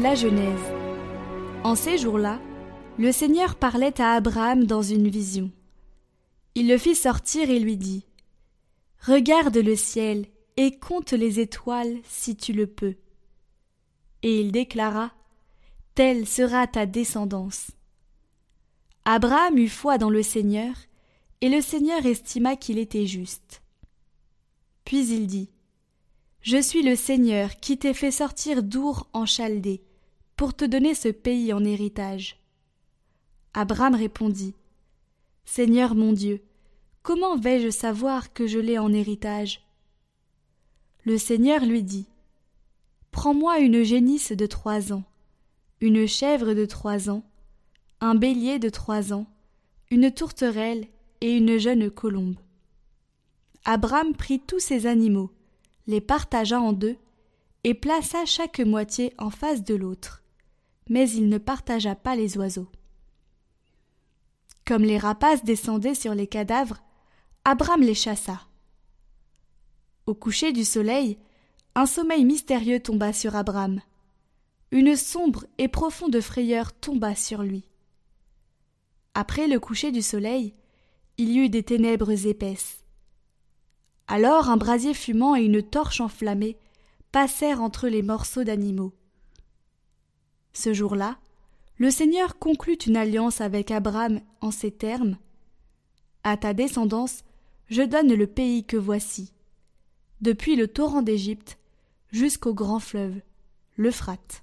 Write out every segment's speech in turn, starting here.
la Genèse. En ces jours-là, le Seigneur parlait à Abraham dans une vision. Il le fit sortir et lui dit Regarde le ciel et compte les étoiles si tu le peux. Et il déclara Telle sera ta descendance. Abraham eut foi dans le Seigneur, et le Seigneur estima qu'il était juste. Puis il dit je suis le Seigneur qui t'ai fait sortir d'Our en Chaldée, pour te donner ce pays en héritage. Abraham répondit Seigneur mon Dieu, comment vais-je savoir que je l'ai en héritage? Le Seigneur lui dit Prends-moi une génisse de trois ans, une chèvre de trois ans, un bélier de trois ans, une tourterelle et une jeune colombe. Abraham prit tous ces animaux, les partagea en deux, et plaça chaque moitié en face de l'autre. Mais il ne partagea pas les oiseaux. Comme les rapaces descendaient sur les cadavres, Abraham les chassa. Au coucher du soleil, un sommeil mystérieux tomba sur Abraham. Une sombre et profonde frayeur tomba sur lui. Après le coucher du soleil, il y eut des ténèbres épaisses. Alors un brasier fumant et une torche enflammée passèrent entre les morceaux d'animaux. Ce jour-là, le Seigneur conclut une alliance avec Abraham en ces termes À ta descendance, je donne le pays que voici, depuis le torrent d'Égypte jusqu'au grand fleuve, l'Euphrate.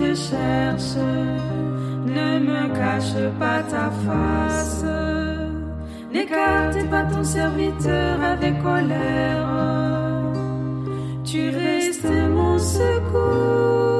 je cherche. Ne me cache pas ta face. N'écarte pas ton serviteur avec colère. Tu restes mon secours.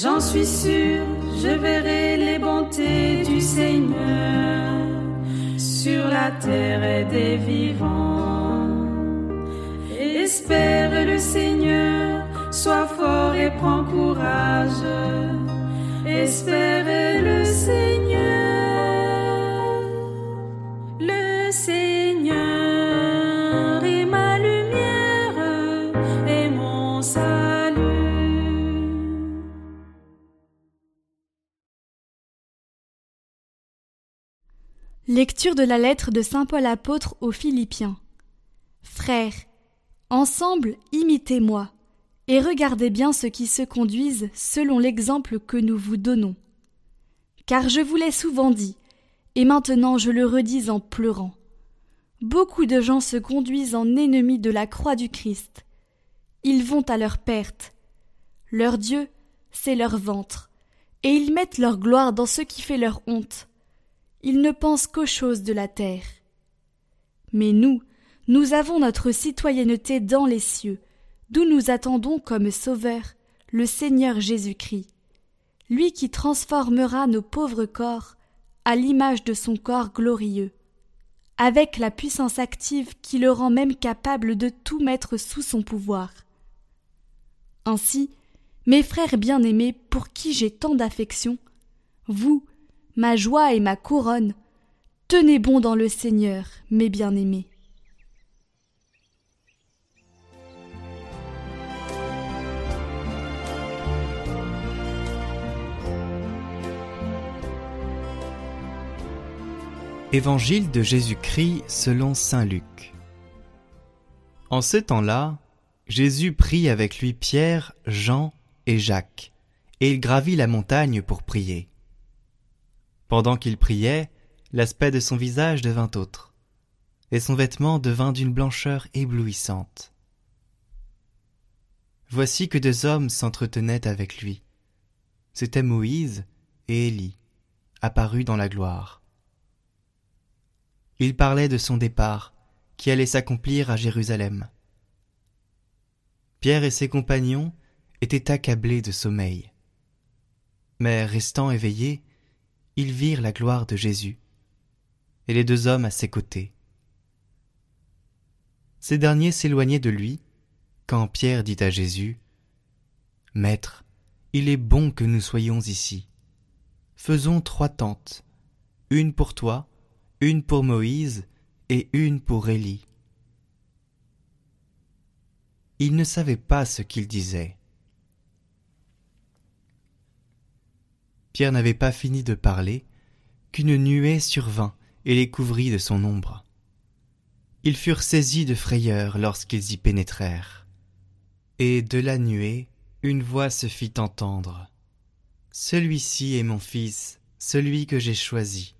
J'en suis sûr, je verrai les bontés du Seigneur sur la terre des vivants. Espère le Seigneur, sois fort et prends courage. Espère le Seigneur. Le Seigneur est ma lumière et mon salut. Lecture de la lettre de Saint Paul apôtre aux Philippiens. Frères, Ensemble, imitez-moi, et regardez bien ceux qui se conduisent selon l'exemple que nous vous donnons. Car je vous l'ai souvent dit, et maintenant je le redis en pleurant. Beaucoup de gens se conduisent en ennemis de la croix du Christ. Ils vont à leur perte. Leur Dieu, c'est leur ventre, et ils mettent leur gloire dans ce qui fait leur honte. Ils ne pensent qu'aux choses de la terre. Mais nous, nous avons notre citoyenneté dans les cieux, d'où nous attendons comme Sauveur le Seigneur Jésus-Christ, lui qui transformera nos pauvres corps à l'image de son corps glorieux, avec la puissance active qui le rend même capable de tout mettre sous son pouvoir. Ainsi, mes frères bien-aimés pour qui j'ai tant d'affection, vous, ma joie et ma couronne, tenez bon dans le Seigneur, mes bien-aimés. Évangile de Jésus-Christ selon Saint Luc. En ce temps-là, Jésus prit avec lui Pierre, Jean et Jacques, et il gravit la montagne pour prier. Pendant qu'il priait, l'aspect de son visage devint autre, et son vêtement devint d'une blancheur éblouissante. Voici que deux hommes s'entretenaient avec lui. C'étaient Moïse et Élie, apparus dans la gloire. Ils parlaient de son départ, qui allait s'accomplir à Jérusalem. Pierre et ses compagnons étaient accablés de sommeil. Mais restant éveillés, ils virent la gloire de Jésus, et les deux hommes à ses côtés. Ces derniers s'éloignaient de lui, quand Pierre dit à Jésus, Maître, il est bon que nous soyons ici. Faisons trois tentes, une pour toi, une pour Moïse et une pour Élie. Il ne savait pas ce qu'il disait. Pierre n'avait pas fini de parler qu'une nuée survint et les couvrit de son ombre. Ils furent saisis de frayeur lorsqu'ils y pénétrèrent. Et de la nuée, une voix se fit entendre. Celui-ci est mon fils, celui que j'ai choisi.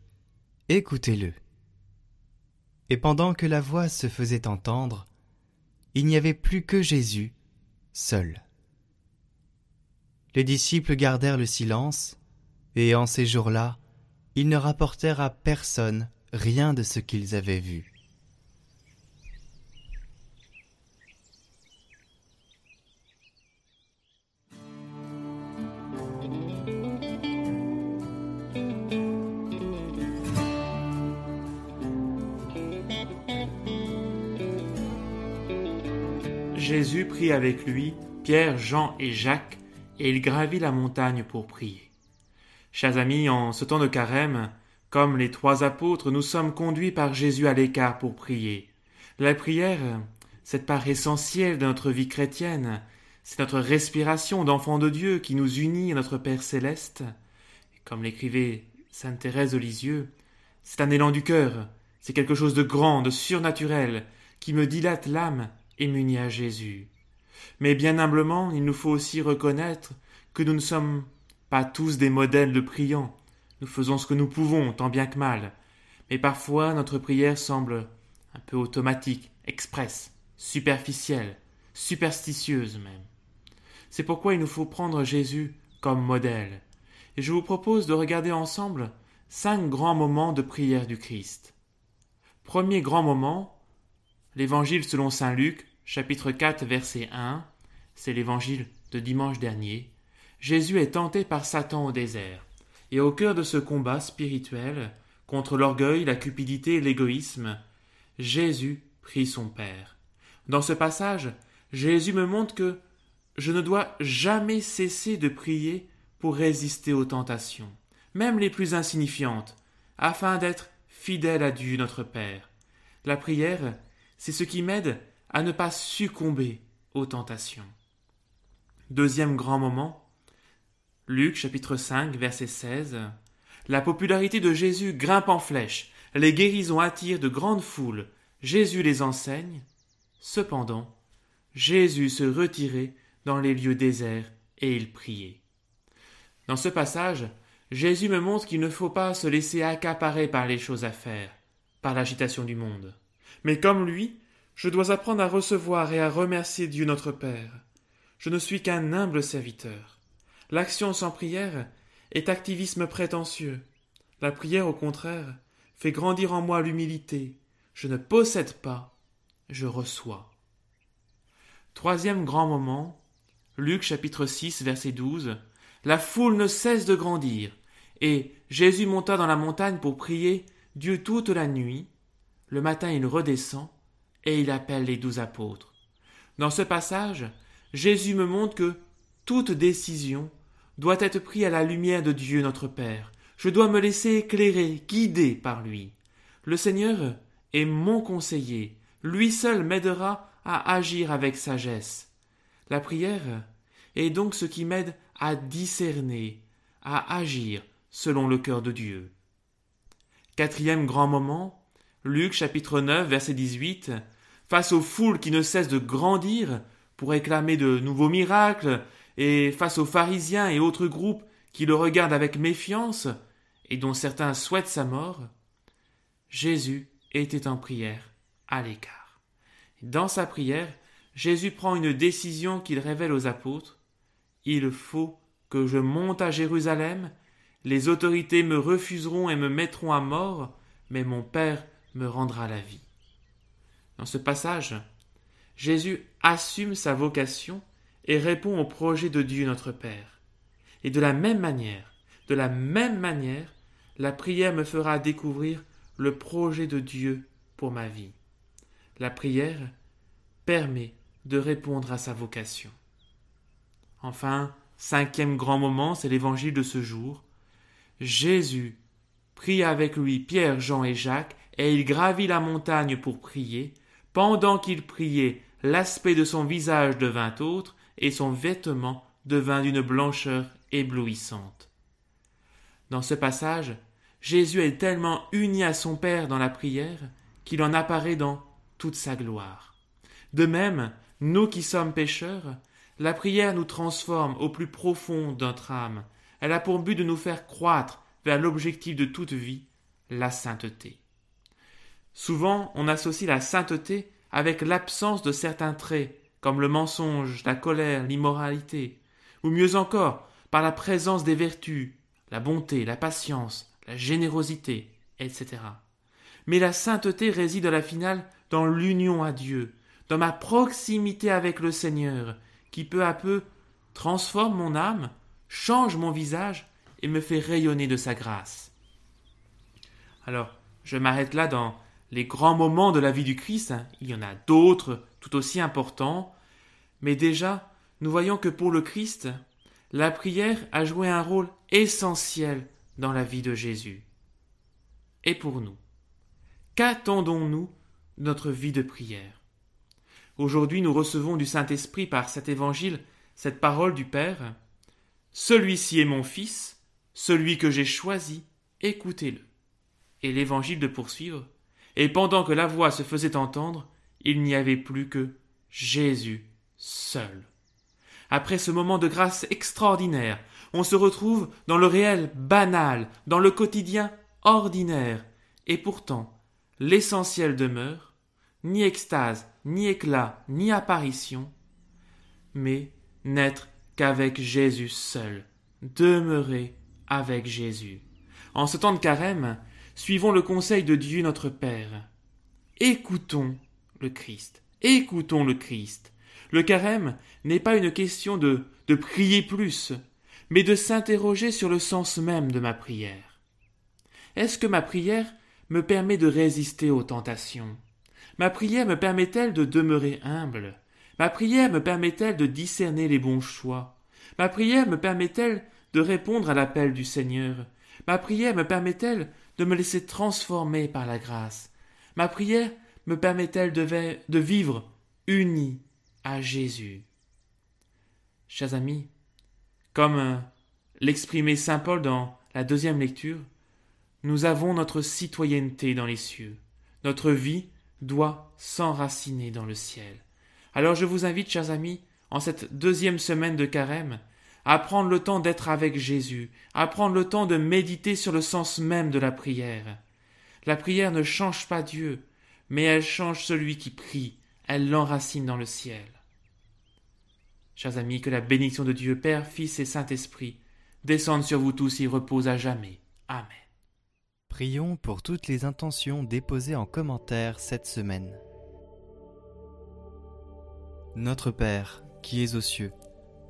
Écoutez-le. Et pendant que la voix se faisait entendre, il n'y avait plus que Jésus, seul. Les disciples gardèrent le silence, et en ces jours-là, ils ne rapportèrent à personne rien de ce qu'ils avaient vu. Jésus prit avec lui Pierre, Jean et Jacques, et il gravit la montagne pour prier. Chers amis, en ce temps de carême, comme les trois apôtres, nous sommes conduits par Jésus à l'écart pour prier. La prière, cette part essentielle de notre vie chrétienne, c'est notre respiration d'enfant de Dieu qui nous unit à notre Père céleste. comme l'écrivait sainte Thérèse de Lisieux, c'est un élan du cœur, c'est quelque chose de grand, de surnaturel, qui me dilate l'âme et m'unit à Jésus. Mais bien humblement, il nous faut aussi reconnaître que nous ne sommes pas tous des modèles de priants. Nous faisons ce que nous pouvons, tant bien que mal. Mais parfois notre prière semble un peu automatique, express, superficielle, superstitieuse même. C'est pourquoi il nous faut prendre Jésus comme modèle. Et je vous propose de regarder ensemble cinq grands moments de prière du Christ. Premier grand moment, l'évangile selon saint Luc, chapitre 4, verset 1, c'est l'évangile de dimanche dernier. Jésus est tenté par Satan au désert. Et au cœur de ce combat spirituel, contre l'orgueil, la cupidité et l'égoïsme, Jésus prie son Père. Dans ce passage, Jésus me montre que je ne dois jamais cesser de prier pour résister aux tentations, même les plus insignifiantes, afin d'être fidèle à Dieu notre Père. La prière, c'est ce qui m'aide à ne pas succomber aux tentations. Deuxième grand moment, Luc chapitre 5 verset 16. La popularité de Jésus grimpe en flèche, les guérisons attirent de grandes foules, Jésus les enseigne. Cependant, Jésus se retirait dans les lieux déserts et il priait. Dans ce passage, Jésus me montre qu'il ne faut pas se laisser accaparer par les choses à faire, par l'agitation du monde. Mais comme lui, je dois apprendre à recevoir et à remercier Dieu notre Père. Je ne suis qu'un humble serviteur. L'action sans prière est activisme prétentieux. La prière, au contraire, fait grandir en moi l'humilité. Je ne possède pas, je reçois. Troisième grand moment, Luc chapitre 6 verset 12. La foule ne cesse de grandir, et Jésus monta dans la montagne pour prier Dieu toute la nuit. Le matin il redescend, et il appelle les douze apôtres. Dans ce passage, Jésus me montre que toute décision doit être pris à la lumière de Dieu notre Père. Je dois me laisser éclairer, guider par lui. Le Seigneur est mon conseiller. Lui seul m'aidera à agir avec sagesse. La prière est donc ce qui m'aide à discerner, à agir selon le cœur de Dieu. Quatrième grand moment, Luc chapitre 9 verset 18, face aux foules qui ne cessent de grandir pour réclamer de nouveaux miracles et face aux pharisiens et autres groupes qui le regardent avec méfiance, et dont certains souhaitent sa mort, Jésus était en prière à l'écart. Dans sa prière, Jésus prend une décision qu'il révèle aux apôtres. Il faut que je monte à Jérusalem, les autorités me refuseront et me mettront à mort, mais mon Père me rendra la vie. Dans ce passage, Jésus assume sa vocation et répond au projet de Dieu notre Père. Et de la même manière, de la même manière, la prière me fera découvrir le projet de Dieu pour ma vie. La prière permet de répondre à sa vocation. Enfin, cinquième grand moment, c'est l'évangile de ce jour. Jésus prit avec lui Pierre, Jean et Jacques, et il gravit la montagne pour prier. Pendant qu'il priait, l'aspect de son visage devint autre, et son vêtement devint d'une blancheur éblouissante. Dans ce passage, Jésus est tellement uni à son Père dans la prière qu'il en apparaît dans toute sa gloire. De même, nous qui sommes pécheurs, la prière nous transforme au plus profond de notre âme. Elle a pour but de nous faire croître vers l'objectif de toute vie, la sainteté. Souvent, on associe la sainteté avec l'absence de certains traits, comme le mensonge, la colère, l'immoralité, ou mieux encore, par la présence des vertus, la bonté, la patience, la générosité, etc. Mais la sainteté réside à la finale dans l'union à Dieu, dans ma proximité avec le Seigneur, qui peu à peu transforme mon âme, change mon visage et me fait rayonner de sa grâce. Alors, je m'arrête là dans les grands moments de la vie du Christ, il y en a d'autres tout aussi importants, mais déjà, nous voyons que pour le Christ, la prière a joué un rôle essentiel dans la vie de Jésus. Et pour nous, qu'attendons-nous de notre vie de prière? Aujourd'hui, nous recevons du Saint-Esprit par cet évangile cette parole du Père. Celui-ci est mon Fils, celui que j'ai choisi, écoutez-le. Et l'évangile de poursuivre. Et pendant que la voix se faisait entendre, il n'y avait plus que Jésus seul. Après ce moment de grâce extraordinaire, on se retrouve dans le réel banal, dans le quotidien ordinaire, et pourtant l'essentiel demeure, ni extase, ni éclat, ni apparition, mais n'être qu'avec Jésus seul, demeurer avec Jésus. En ce temps de carême, suivons le conseil de Dieu notre Père. Écoutons le Christ, écoutons le Christ. Le carême n'est pas une question de, de prier plus, mais de s'interroger sur le sens même de ma prière. Est-ce que ma prière me permet de résister aux tentations? Ma prière me permet-elle de demeurer humble? Ma prière me permet-elle de discerner les bons choix? Ma prière me permet-elle de répondre à l'appel du Seigneur? Ma prière me permet-elle de me laisser transformer par la grâce Ma prière me permet-elle de, de vivre uni à Jésus Chers amis, comme euh, l'exprimait saint Paul dans la deuxième lecture, nous avons notre citoyenneté dans les cieux. Notre vie doit s'enraciner dans le ciel. Alors je vous invite, chers amis, en cette deuxième semaine de carême, à prendre le temps d'être avec Jésus, à prendre le temps de méditer sur le sens même de la prière. La prière ne change pas Dieu, mais elle change celui qui prie, elle l'enracine dans le ciel. Chers amis, que la bénédiction de Dieu Père, Fils et Saint-Esprit descende sur vous tous et repose à jamais. Amen. Prions pour toutes les intentions déposées en commentaire cette semaine. Notre Père, qui es aux cieux,